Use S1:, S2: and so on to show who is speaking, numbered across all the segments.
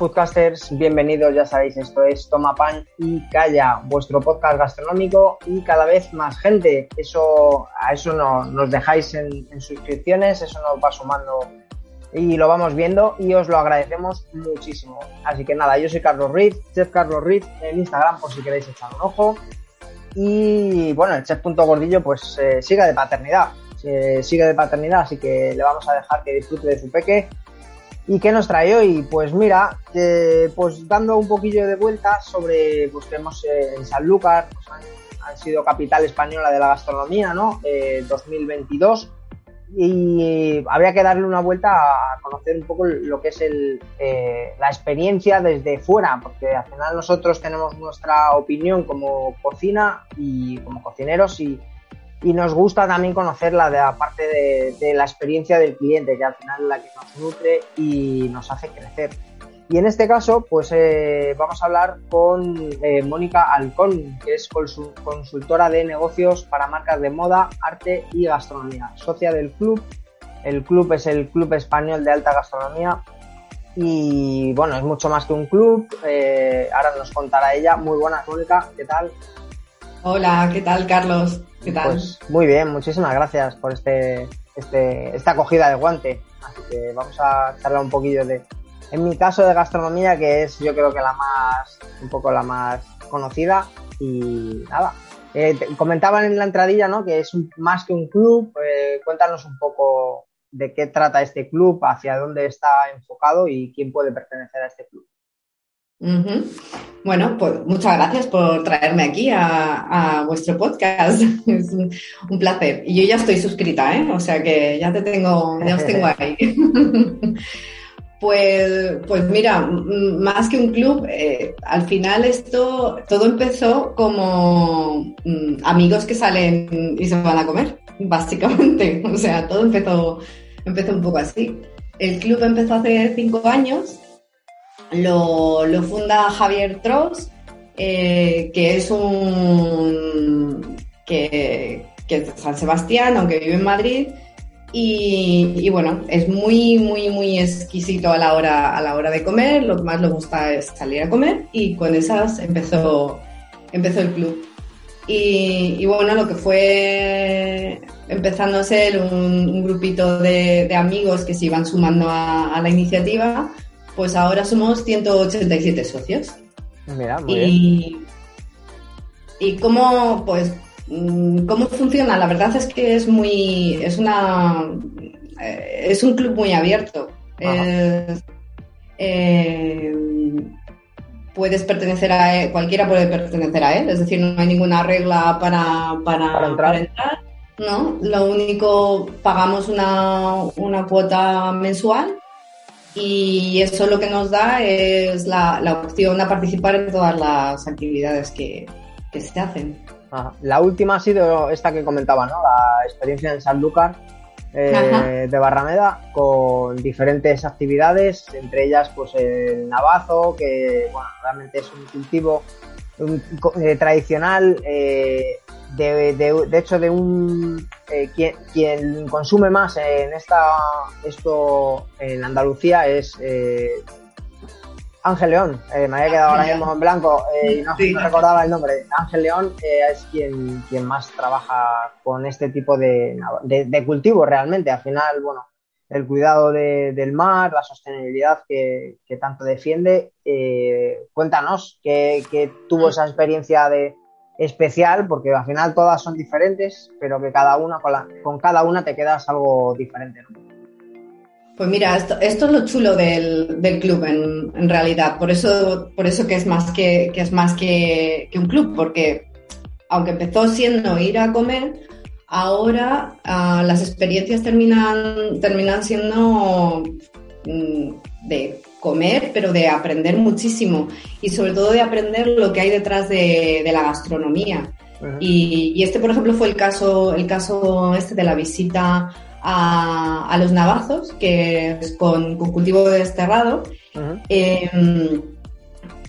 S1: buenas foodcasters, bienvenidos, ya sabéis, esto es Toma Pan y Calla, vuestro podcast gastronómico y cada vez más gente. Eso, a eso no, nos dejáis en, suscripciones, eso nos va sumando y lo vamos viendo y os lo agradecemos muchísimo. Así que nada, yo soy Carlos Riz, Chef Carlos Riz en Instagram por si queréis echar un ojo. Y bueno, el chef.gordillo pues eh, sigue de paternidad, sigue de paternidad, así que le vamos a dejar que disfrute de su peque. ¿Y qué nos trae hoy? Pues mira, pues dando un poquillo de vueltas sobre, pues que hemos eh, en Sanlúcar, pues han, sido capital española de la gastronomía, ¿no? 2022 eh, y habría que darle una vuelta a conocer un poco lo que es el, eh, la experiencia desde fuera, porque al final nosotros tenemos nuestra opinión como cocina y como cocineros y, y nos gusta también conocer la de la parte de, la experiencia del cliente, que al final es la que nos nutre y nos hace crecer. Y en este caso, pues eh, vamos a hablar con eh, Mónica Alcón, que es consultora de negocios para marcas de moda, arte y gastronomía, socia del club. El club es el Club Español de Alta Gastronomía y bueno, es mucho más que un club. Eh, ahora nos contará ella. Muy buenas, Mónica, ¿qué tal?
S2: Hola, ¿qué tal, Carlos? ¿Qué tal?
S1: Pues muy bien, muchísimas gracias por este, este, esta acogida de guante. Así que vamos a charlar un poquillo de, en mi caso de gastronomía, que es yo creo que la más, un poco la más conocida. Y nada, eh, comentaban en la entradilla, ¿no? Que es más que un club. Eh, cuéntanos un poco de qué trata este club, hacia dónde está enfocado y quién puede pertenecer a este club.
S2: Bueno, pues muchas gracias por traerme aquí a, vuestro podcast. Es un, un, placer. Y yo ya estoy suscrita, ¿eh? O sea que ya te tengo, ya os tengo ahí. Pues, pues mira, más que un club, eh, al final esto todo empezó como mm, amigos que salen y se van a comer, básicamente. O sea, todo empezó, empezó un poco así. El club empezó hace cinco años, lo, funda Javier Tross, eh, que es un que, que es de San Sebastián, aunque vive en Madrid y, bueno, es muy, muy, muy exquisito a la, hora, a la hora de comer. Lo que más le gusta es salir a comer y con esas empezó, empezó el club. Y, bueno, lo que fue empezando a ser un, grupito de, amigos que se iban sumando a, la iniciativa, pues ahora somos 187 socios.
S1: Mira, muy y, bien.
S2: y cómo, pues Mm, ¿Cómo funciona? La verdad es que es muy, es una, eh, es un club muy abierto. Eh, puedes pertenecer a él, cualquiera puede pertenecer a él, es decir, no hay ninguna regla para, para, entrar. ¿no? Lo único, pagamos una, una, cuota mensual y eso lo que nos da es la, la opción a participar en todas las actividades que, que se hacen.
S1: La última ha sido esta que comentaba, ¿no? La experiencia en Sanlúcar eh, de Barrameda con diferentes actividades, entre ellas pues el navazo, que bueno, realmente es un cultivo eh, tradicional, eh, de, de, hecho de un quien, quien, consume más en esta esto en Andalucía es Ángel León, eh, me había quedado ahora mismo en blanco eh, y no, recordaba el nombre. Ángel León eh, es quien, quien más trabaja con este tipo de, de, cultivo realmente. Al final, bueno, el cuidado del mar, la sostenibilidad que, tanto defiende. cuéntanos qué, tuvo esa experiencia de especial, porque al final todas son diferentes, pero que cada una con, cada una te quedas algo diferente.
S2: Pues mira, esto, es lo chulo del, club en, realidad, por eso, por eso que es más que, es más que, un club, porque aunque empezó siendo ir a comer, ahora ah, las experiencias terminan, terminan siendo mm, de comer, pero de aprender muchísimo y sobre todo de aprender lo que hay detrás de, la gastronomía. y, y, este, por ejemplo, fue el caso, el caso este de la visita a, los navazos, que es con, cultivo desterrado. Em,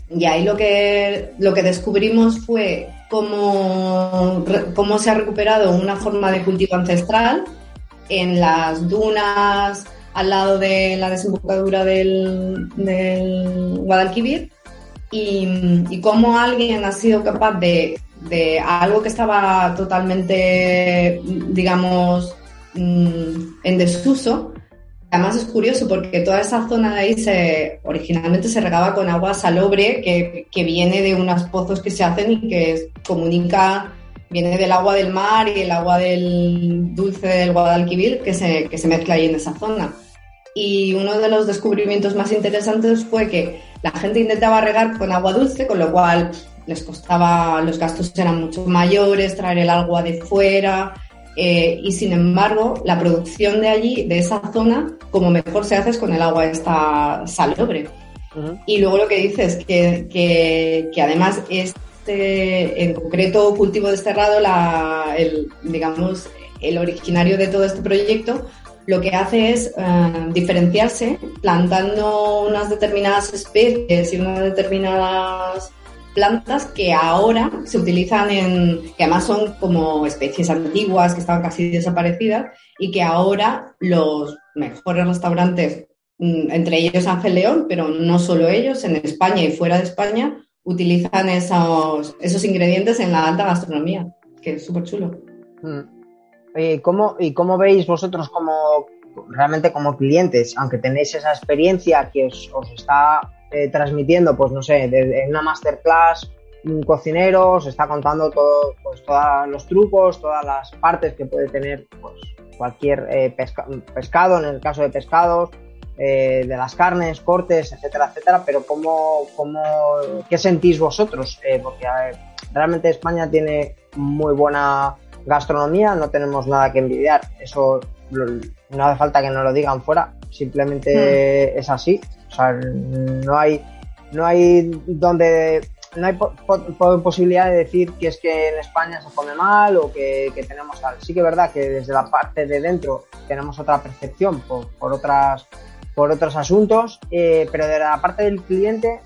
S2: y ahí lo que, lo que descubrimos fue cómo, cómo se ha recuperado una forma de cultivo ancestral en las dunas al lado de la desembocadura del, Guadalquivir y, cómo alguien ha sido capaz de, de algo que estaba totalmente, digamos, mm, en desuso, Además es curioso porque toda esa zona de ahí se, originalmente se regaba con agua salobre que, que, viene de unos pozos que se hacen y que comunica, viene del agua del mar y el agua del dulce del Guadalquivir que se, que se mezcla ahí en esa zona. Y uno de los descubrimientos más interesantes fue que la gente intentaba regar con agua dulce, con lo cual les costaba, los gastos eran mucho mayores, traer el agua de fuera, eh, y sin embargo, la producción de allí, de esa zona, como mejor se hace es con el agua esta salobre. Y luego lo que dices, que, que, que además este, en concreto, cultivo desterrado, el, digamos, el originario de todo este proyecto, lo que hace es eh, diferenciarse plantando unas determinadas especies y unas determinadas plantas que ahora se utilizan en, que además son como especies antiguas que estaban casi desaparecidas y que ahora los mejores restaurantes, mm, entre ellos Ángel León, pero no solo ellos, en España y fuera de España, utilizan esos, esos ingredientes en la alta gastronomía, que es súper chulo.
S1: Mm. ¿Y cómo, ¿Y cómo veis vosotros como realmente como clientes, aunque tenéis esa experiencia que os, os está eh, transmitiendo, pues no sé, en una masterclass, un cocinero se está contando todo, pues todos los trucos, todas las partes que puede tener pues, cualquier eh, pescado, en el caso de pescados, eh, de las carnes, cortes, etcétera, etcétera, pero ¿cómo, cómo, ¿qué sentís vosotros? porque realmente España tiene muy buena gastronomía, no tenemos nada que envidiar, eso no hace falta que nos lo digan fuera, simplemente hmm. es así. O sea, no hay, no hay donde no hay posibilidad de decir que es que en España se come mal o que, tenemos tal. Sí que es verdad que desde la parte de dentro tenemos otra percepción por, por otras por otros asuntos, eh, pero de la parte del cliente,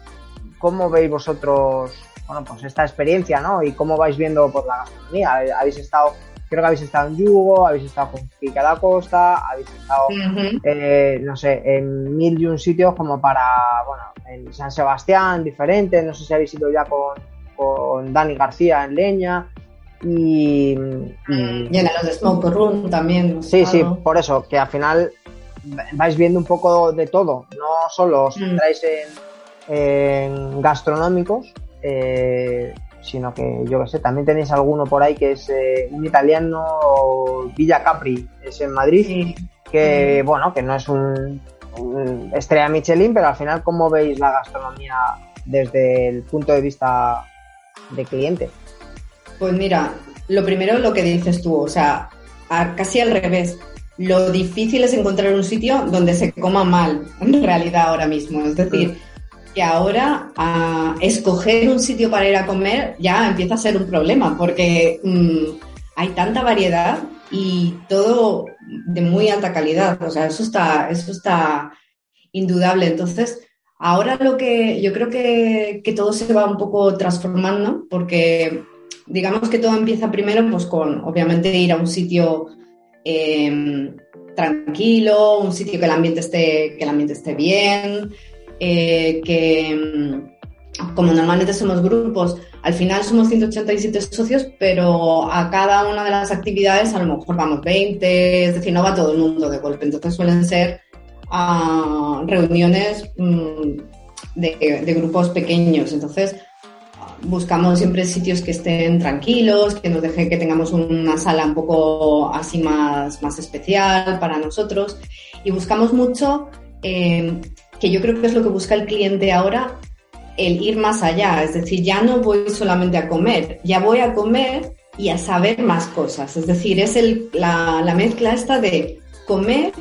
S1: ¿cómo veis vosotros bueno, pues esta experiencia, ¿no? Y cómo vais viendo por la gastronomía. Habéis estado creo que habéis estado en Yugo, habéis estado con Pica la Costa, habéis estado, eh, no sé, en mil y un sitios como para, bueno, en San Sebastián, diferente, no sé si habéis ido ya con, con Dani García en Leña. Y, y,
S2: mm, en los de Smoke Room también.
S1: Sí, sí, por eso, que al final vais viendo un poco de todo, no solo os mm. centráis en, en gastronómicos, eh, sino que yo qué sé, también tenéis alguno por ahí que es eh, un italiano Villa Capri, es en Madrid, que bueno, que no es un, estrella Michelin, pero al final, ¿cómo veis la gastronomía desde el punto de vista de cliente?
S2: Pues mira, lo primero lo que dices tú, o sea, casi al revés. Lo difícil es encontrar un sitio donde se coma mal, en realidad ahora mismo. Es decir, que ahora a escoger un sitio para ir a comer ya empieza a ser un problema porque mm, hay tanta variedad y todo de muy alta calidad. O sea, eso está, eso está indudable. Entonces, ahora lo que yo creo que, todo se va un poco transformando porque digamos que todo empieza primero pues con obviamente ir a un sitio em, tranquilo, un sitio que el ambiente esté, que el ambiente esté bien, eh, que mm, como normalmente somos grupos, al final somos 187 socios, pero a cada una de las actividades a lo mejor vamos 20, es decir, no va todo el mundo de golpe, entonces suelen ser ah, reuniones mm, de, grupos pequeños, entonces buscamos siempre sitios que estén tranquilos, que nos dejen que tengamos una sala un poco así más, más especial para nosotros y buscamos mucho eh, que yo creo que es lo que busca el cliente ahora, el ir más allá. Es decir, ya no voy solamente a comer, ya voy a comer y a saber más cosas. Es decir, es el, la, la mezcla esta de comer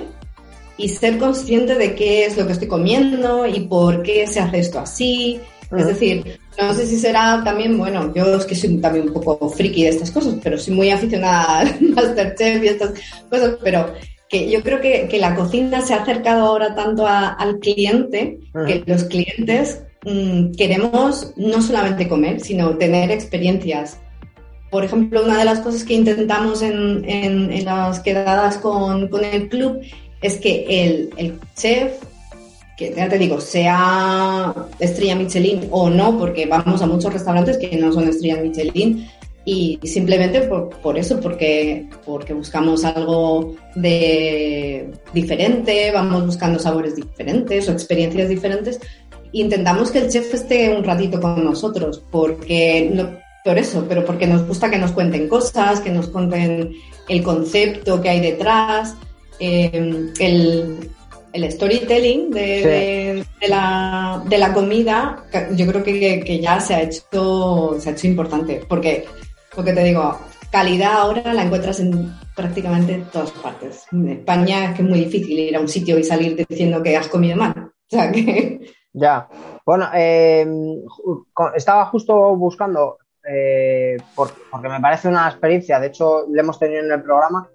S2: y ser consciente de qué es lo que estoy comiendo y por qué se hace esto así. Es decir, no sé si será también, bueno, yo es que soy también un poco friki de estas cosas, pero soy muy aficionada al Masterchef y estas cosas, pero yo creo que, la cocina se ha acercado ahora tanto al cliente que los clientes mm, queremos no solamente comer, sino tener experiencias. Por ejemplo, una de las cosas que intentamos en, las quedadas con, el club es que el, el chef que ya te digo, sea estrella Michelin o no, porque vamos a muchos restaurantes que no son estrella Michelin y simplemente por, por, eso, porque, porque buscamos algo de diferente, vamos buscando sabores diferentes o experiencias diferentes, intentamos que el chef esté un ratito con nosotros, porque no, por eso, pero porque nos gusta que nos cuenten cosas, que nos cuenten el concepto que hay detrás, eh, el, el storytelling de, la, de, la, comida, yo creo que, ya se ha hecho se ha hecho importante, porque, porque te digo, calidad ahora la encuentras en prácticamente todas partes. En España es que es muy difícil ir a un sitio y salir diciendo que has comido mal. O sea que...
S1: Ya, bueno, eh, estaba justo buscando, eh, porque me parece una experiencia, de hecho, le hemos tenido en el programa,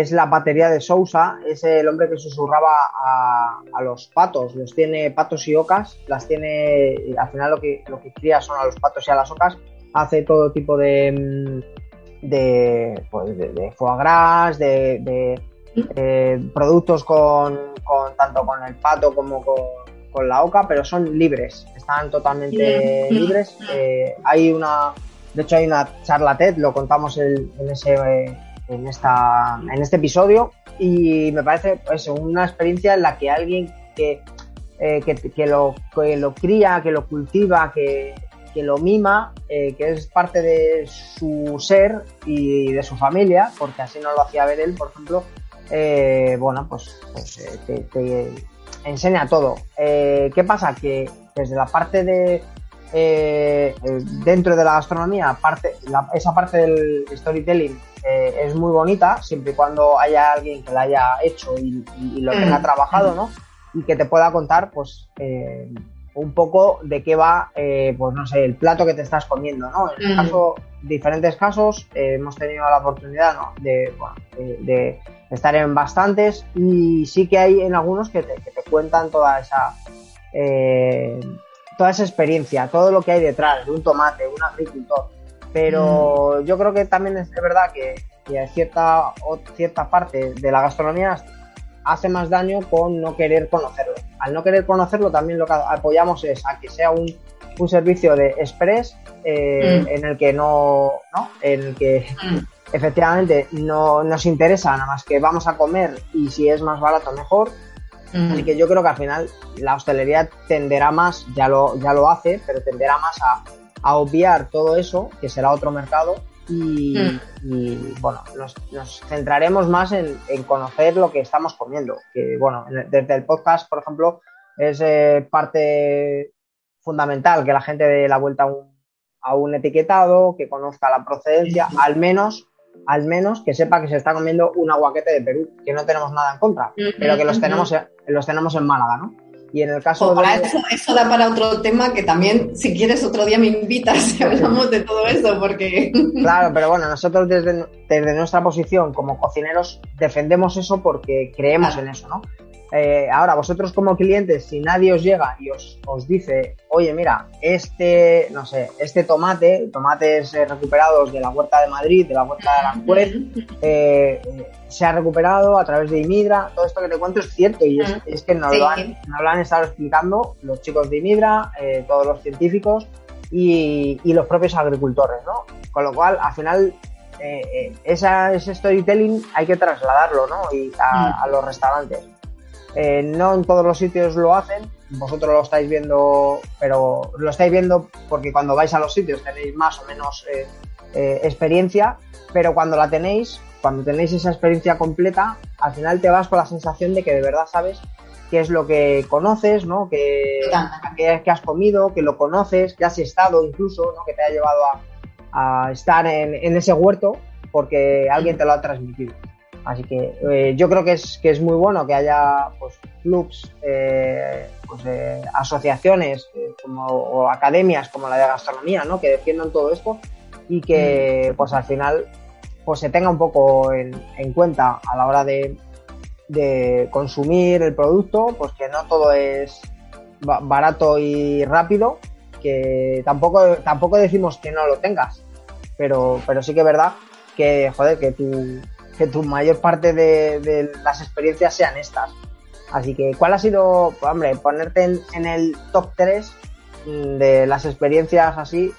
S1: es la batería de Sousa, es el hombre que susurraba a, los patos, los tiene patos y ocas, las tiene, al final lo que, lo que cría son a los patos y a las ocas, hace todo tipo de, mm, de, pues de, foie gras, de, productos con, tanto con el pato como con, la oca, pero son libres, están totalmente libres. Eh, hay una, de hecho hay una charla TED, lo contamos en ese... Eh, en, esta, en este episodio y me parece pues, una experiencia en la que alguien que, eh, que, lo, que lo cría, que lo cultiva, que, que lo mima, eh, que es parte de su ser y de su familia, porque así no lo hacía ver él, por ejemplo, eh, bueno, pues, pues te, enseña todo. ¿Qué pasa? Que desde la parte de dentro de la gastronomía, parte, esa parte del storytelling eh, es muy bonita, siempre y cuando haya alguien que la haya hecho y, lo tenga mm. trabajado, ¿no? Y que te pueda contar, pues, eh, un poco de qué va, eh, pues, no sé, el plato que te estás comiendo, ¿no? En este caso, diferentes casos, hemos tenido la oportunidad, ¿no? De, de, estar en bastantes y sí que hay en algunos que te, que te cuentan toda esa... toda esa experiencia, todo lo que hay detrás de un tomate, un agricultor, pero mm. yo creo que también es verdad que, que cierta, cierta parte de la gastronomía hace más daño con no querer conocerlo. Al no querer conocerlo también lo que apoyamos es a que sea un, un servicio de express eh, mm. en el que no, ¿no? En el que mm. efectivamente no nos interesa nada más que vamos a comer y si es más barato mejor. Así que yo creo que al final la hostelería tenderá más, ya lo, ya lo hace, pero tenderá más a a obviar todo eso, que será otro mercado, y, hmm. bueno, nos, centraremos más en, conocer lo que estamos comiendo. Que bueno, desde el podcast, por ejemplo, es eh, parte fundamental que la gente dé la vuelta a un, etiquetado, que conozca la procedencia, al menos al menos que sepa que se está comiendo un aguaquete de Perú, que no tenemos nada en contra, pero que los tenemos, los tenemos en Málaga, ¿no? Y en el caso
S2: de... Eso, eso, da para otro tema que también, si quieres, otro día me invitas y hablamos de todo eso, porque...
S1: Claro, pero bueno, nosotros desde, desde nuestra posición como cocineros defendemos eso porque creemos en eso, ¿no? Eh, ahora, vosotros como clientes, si nadie os llega y os, os, dice, oye, mira, este, no sé, este tomate, tomates eh, recuperados de la huerta de Madrid, de la huerta de Aranjuez, eh, se ha recuperado a través de Imidra, todo esto que te cuento es cierto y es, que nos, lo han, lo han, estado explicando los chicos de Imidra, todos los científicos y, y, los propios agricultores, ¿no? Con lo cual, al final, esa, ese storytelling hay que trasladarlo, ¿no? Y a, a los restaurantes. Eh, no en todos los sitios lo hacen, vosotros lo estáis viendo, pero lo estáis viendo porque cuando vais a los sitios tenéis más o menos eh, eh, experiencia, pero cuando la tenéis, cuando tenéis esa experiencia completa, al final te vas con la sensación de que de verdad sabes qué es lo que conoces, ¿no? Que, que, has comido, que lo conoces, que has estado incluso, ¿no? Que te ha llevado a, estar en ese huerto porque alguien te lo ha transmitido. Así que eh, yo creo que es, que es muy bueno que haya pues, clubs, eh, pues, eh, asociaciones como, o academias como la de gastronomía, ¿no? que defiendan todo esto y que mm. pues al final pues se tenga un poco en, cuenta a la hora de, de, consumir el producto, pues que no todo es barato y rápido, que tampoco, tampoco decimos que no lo tengas, pero, pero sí que es verdad que, joder, que tu, que tu mayor parte de, las experiencias sean estas. Así que, ¿cuál ha sido, hombre, ponerte en, el top 3 de las experiencias así?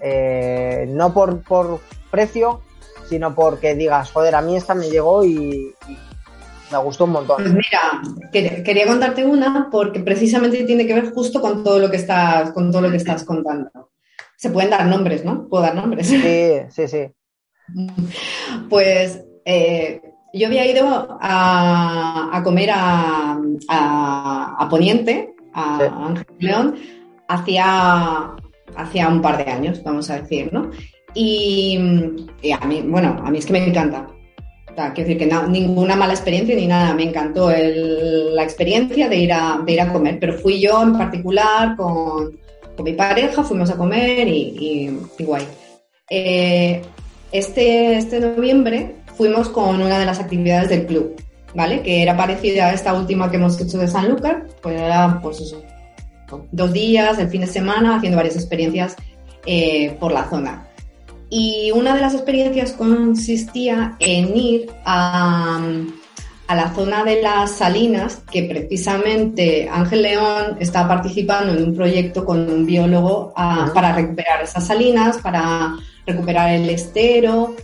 S1: Eh, no por, por precio, sino porque digas, joder, a mí esta me llegó y, me gustó un montón.
S2: Pues mira, quería contarte una porque precisamente tiene que ver justo con todo lo que estás, con todo lo que estás contando. Se pueden dar nombres, ¿no? Puedo dar nombres.
S1: Sí, sí, sí.
S2: Pues eh, yo había ido a, comer a, Poniente, a Ángel León, hacía, hacía un par de años, vamos a decir, ¿no? Y, a mí, bueno, a mí es que me encanta. quiero decir que ninguna mala experiencia ni nada, me encantó la experiencia de ir, a, ir a comer, pero fui yo en particular con, mi pareja, fuimos a comer y, guay. Eh, este, este noviembre fuimos con una de las actividades del club, ¿vale? Que era parecida a esta última que hemos hecho de San Lucas, pues era, pues eso, dos días, el fin de semana, haciendo varias experiencias eh, por la zona. Y una de las experiencias consistía en ir a, a la zona de las salinas, que precisamente Ángel León está participando en un proyecto con un biólogo ah, para recuperar esas salinas, para recuperar el estero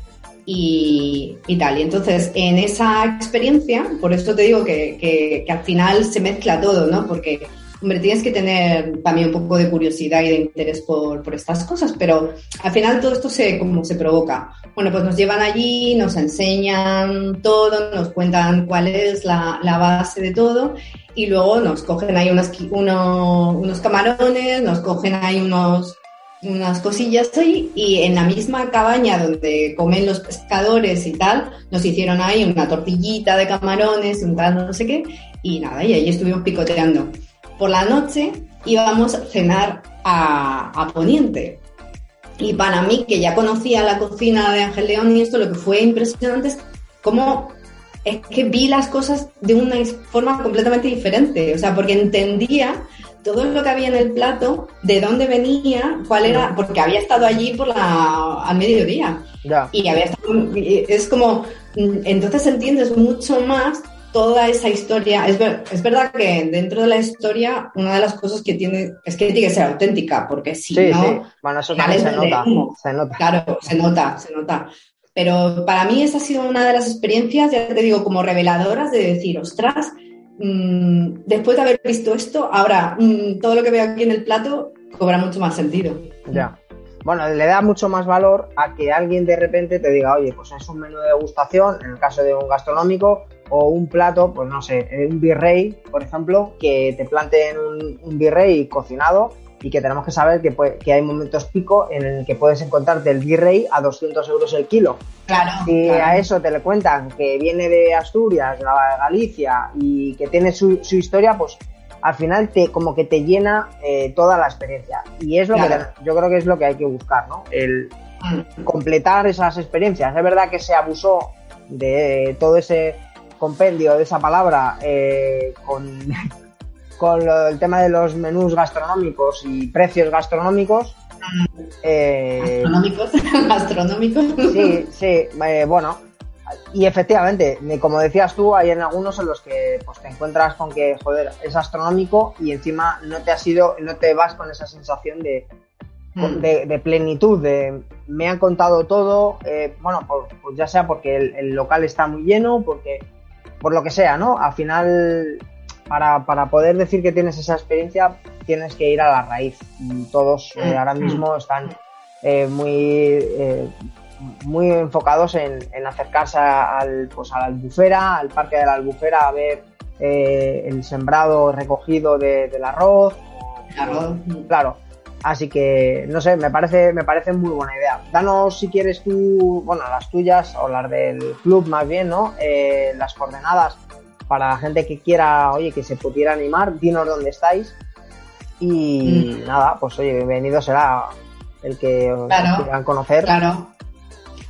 S2: y, tal. Y entonces, en esa experiencia, por eso te digo que, que, al final se mezcla todo, ¿no? Porque, hombre, tienes que tener también un poco de curiosidad y de interés por, por estas cosas, pero al final todo esto se, como se provoca. Bueno, pues nos llevan allí, nos enseñan todo, nos cuentan cuál es la, la base de todo y luego nos cogen ahí unos, unos camarones, nos cogen ahí unos unas cosillas ahí y en la misma cabaña donde comen los pescadores y tal, nos hicieron ahí una tortillita de camarones, un tal no sé qué, y nada, y ahí estuvimos picoteando. Por la noche íbamos a cenar a, a Poniente. Y para mí, que ya conocía la cocina de Ángel León y esto, lo que fue impresionante es cómo es que vi las cosas de una forma completamente diferente. O sea, porque entendía todo lo que había en el plato, de dónde venía, cuál era, porque había estado allí por la, al mediodía. Y había estado, es como, entonces entiendes mucho más toda esa historia. Es, es verdad que dentro de la historia, una de las cosas que tiene es que tiene que ser auténtica, porque si no. Sí.
S1: Bueno, eso también se nota, se nota.
S2: Claro, se nota, se nota. Pero para mí esa ha sido una de las experiencias, ya te digo, como reveladoras de decir, ostras, Mm, después de haber visto esto, ahora mm, todo lo que veo aquí en el plato cobra mucho más sentido.
S1: Ya. Bueno, le da mucho más valor a que alguien de repente te diga, oye, pues es un menú de degustación, en el caso de un gastronómico, o un plato, pues no sé, un virrey, por ejemplo, que te planteen un, un virrey cocinado y que tenemos que saber que, que, hay momentos pico en el que puedes encontrarte el virrey a 200 euros el kilo.
S2: Claro.
S1: Si a eso te le cuentan que viene de Asturias, de Galicia y que tiene su, historia, pues al final te como que te llena eh, toda la experiencia. Y es lo que yo creo que es lo que hay que buscar, ¿no? El mm. completar esas experiencias. Es verdad que se abusó de todo ese compendio de esa palabra eh, con con el tema de los menús gastronómicos y precios gastronómicos.
S2: Eh, gastronómicos, gastronómicos.
S1: Sí, sí, eh, bueno. Y efectivamente, como decías tú, hay en algunos en los que pues, te encuentras con que, joder, es astronómico y encima no te has ido, no te vas con esa sensación de, hmm. de, plenitud, de me han contado todo, eh, bueno, pues ya sea porque el, el, local está muy lleno, porque por lo que sea, ¿no? Al final para, para, poder decir que tienes esa experiencia, tienes que ir a la raíz. Todos eh, mm. ahora mismo están eh, muy, eh, muy enfocados en, en, acercarse al, pues, a la albufera, al parque de la albufera, a ver el sembrado recogido del arroz. Claro. Así que, no sé, me parece, me parece muy buena idea. Danos, si quieres tú, bueno, las tuyas o las del club más bien, ¿no? las coordenadas para la gente que quiera, oye, que se pudiera animar, dinos dónde estáis. Y mm. nada, pues oye, bienvenido será el que os quieran conocer.
S2: Claro.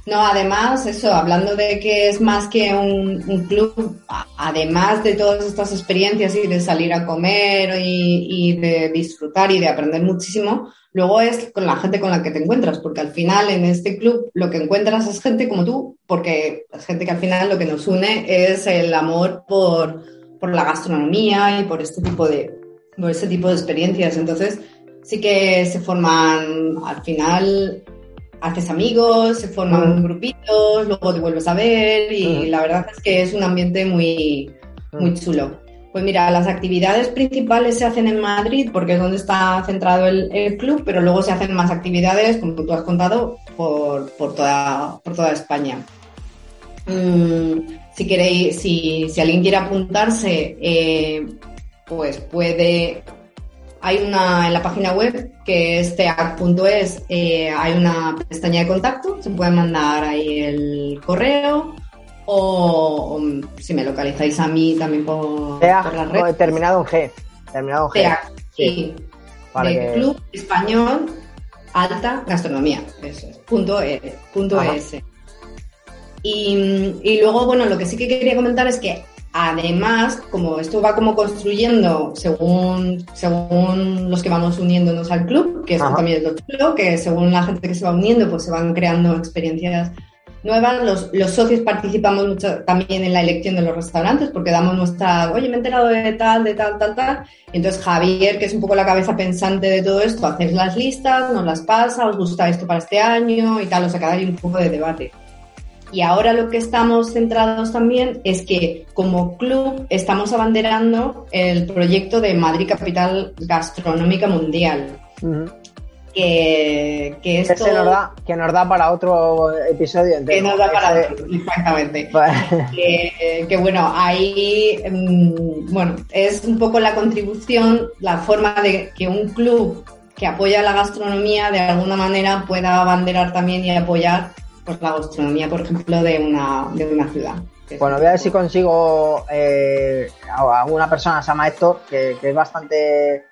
S2: No, además, eso, hablando de que es más que un, club, además de todas estas experiencias y de salir a comer y, de disfrutar y de aprender muchísimo, luego es con la gente con la que te encuentras, porque al final en este club lo que encuentras es gente como tú, porque es gente que al final lo que nos une es el amor por, por la gastronomía y por este tipo de, por este tipo de experiencias. Entonces, sí que se forman al final haces amigos, se forman grupitos, luego te vuelves a ver y la verdad es que es un ambiente muy, muy chulo. Pues mira, las actividades principales se hacen en Madrid porque es donde está centrado el, club, pero luego se hacen más actividades, como tú has contado, por, por, toda, por toda España. Mm, si queréis, si, si, alguien quiere apuntarse, eh, pues puede hay una en la página web que es teac.es, eh, hay una pestaña de contacto, se puede mandar ahí el correo o, si me localizáis a mí también por,
S1: por la red. Terminado en G. Terminado en
S2: G. sí. de Club Español Alta Gastronomía. Eso es. Punto, e, punto es. Y, y luego, bueno, lo que sí que quería comentar es que Además, como esto va como construyendo según, según los que vamos uniéndonos al club, que esto también es lo chulo, que según la gente que se va uniendo, pues se van creando experiencias nuevas. Los, los, socios participamos mucho también en la elección de los restaurantes porque damos nuestra, oye, me he enterado de tal, de tal, tal, tal. entonces Javier, que es un poco la cabeza pensante de todo esto, hacéis las listas, nos las pasa, os gusta esto para este año y tal, o sea, que hay un poco de debate. Y ahora lo que estamos centrados también es que como club estamos abanderando el proyecto de Madrid Capital Gastronómica Mundial. Que, que esto...
S1: nos da, que nos da para otro episodio
S2: Que nos da para otro, exactamente. que, bueno, ahí mm, bueno, es un poco la contribución, la forma de que un club que apoya la gastronomía de alguna manera pueda abanderar también y apoyar pues, la gastronomía, por ejemplo, de una, de una ciudad.
S1: Bueno, voy a ver si consigo eh, a una persona, se llama Héctor, que, es bastante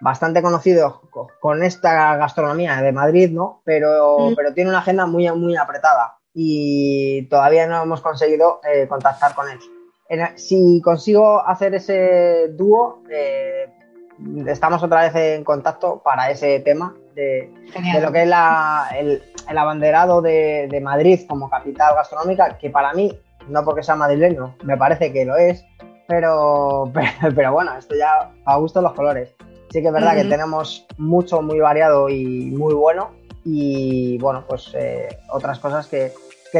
S1: bastante conocido con esta gastronomía de Madrid, ¿no? Pero, mm. pero tiene una agenda muy, muy apretada y todavía no hemos conseguido eh, contactar con él. si consigo hacer ese dúo, eh, estamos otra vez en contacto para ese tema de, lo que es el, abanderado de, Madrid como capital gastronómica, que para mí, no porque sea madrileño, me parece que lo es, pero, pero, bueno, esto ya a gusto los colores. Sí que es verdad que tenemos mucho, muy variado y muy bueno, y bueno, pues eh, otras cosas que,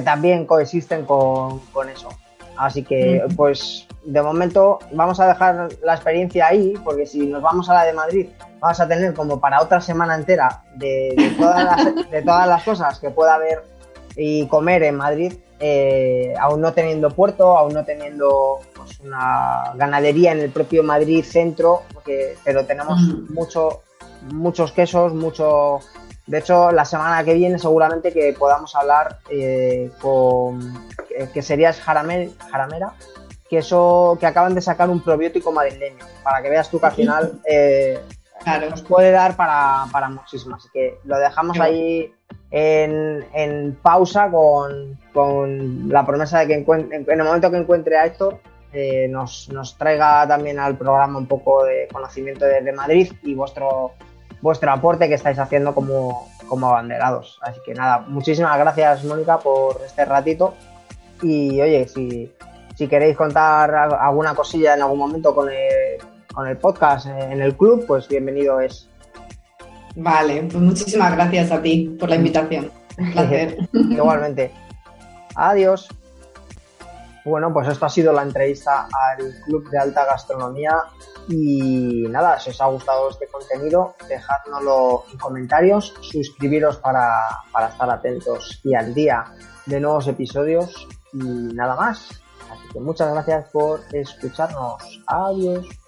S1: también coexisten con, con eso. Así que, pues, de momento vamos a dejar la experiencia ahí, porque si nos vamos a la de Madrid, vamos a tener como para otra semana entera de, todas, las, cosas que pueda haber y comer en Madrid, eh, aún no teniendo puerto, aún no teniendo pues, una ganadería en el propio Madrid centro, porque, pero tenemos mucho, muchos quesos, mucho de hecho, la semana que viene seguramente que podamos hablar eh, con que, sería Jaramera, que eso que acaban de sacar un probiótico madrileño, para que veas tú que al final eh, nos puede dar para, para muchísimo. Así que lo dejamos ahí en, pausa con, la promesa de que en, el momento que encuentre a Héctor eh, nos, traiga también al programa un poco de conocimiento de Madrid y vuestro vuestro aporte que estáis haciendo como, como abanderados. Así que nada, muchísimas gracias Mónica por este ratito y oye, si, si queréis contar alguna cosilla en algún momento con el, con el podcast en el club, pues bienvenido es.
S2: Vale, pues muchísimas gracias a ti por la invitación. Un placer.
S1: Igualmente. Adiós. Bueno, pues esto ha sido la entrevista al Club de Alta Gastronomía y nada, si os ha gustado este contenido, dejádnoslo en comentarios, suscribiros para, para estar atentos y al día de nuevos episodios y nada más. Así que muchas gracias por escucharnos. Adiós.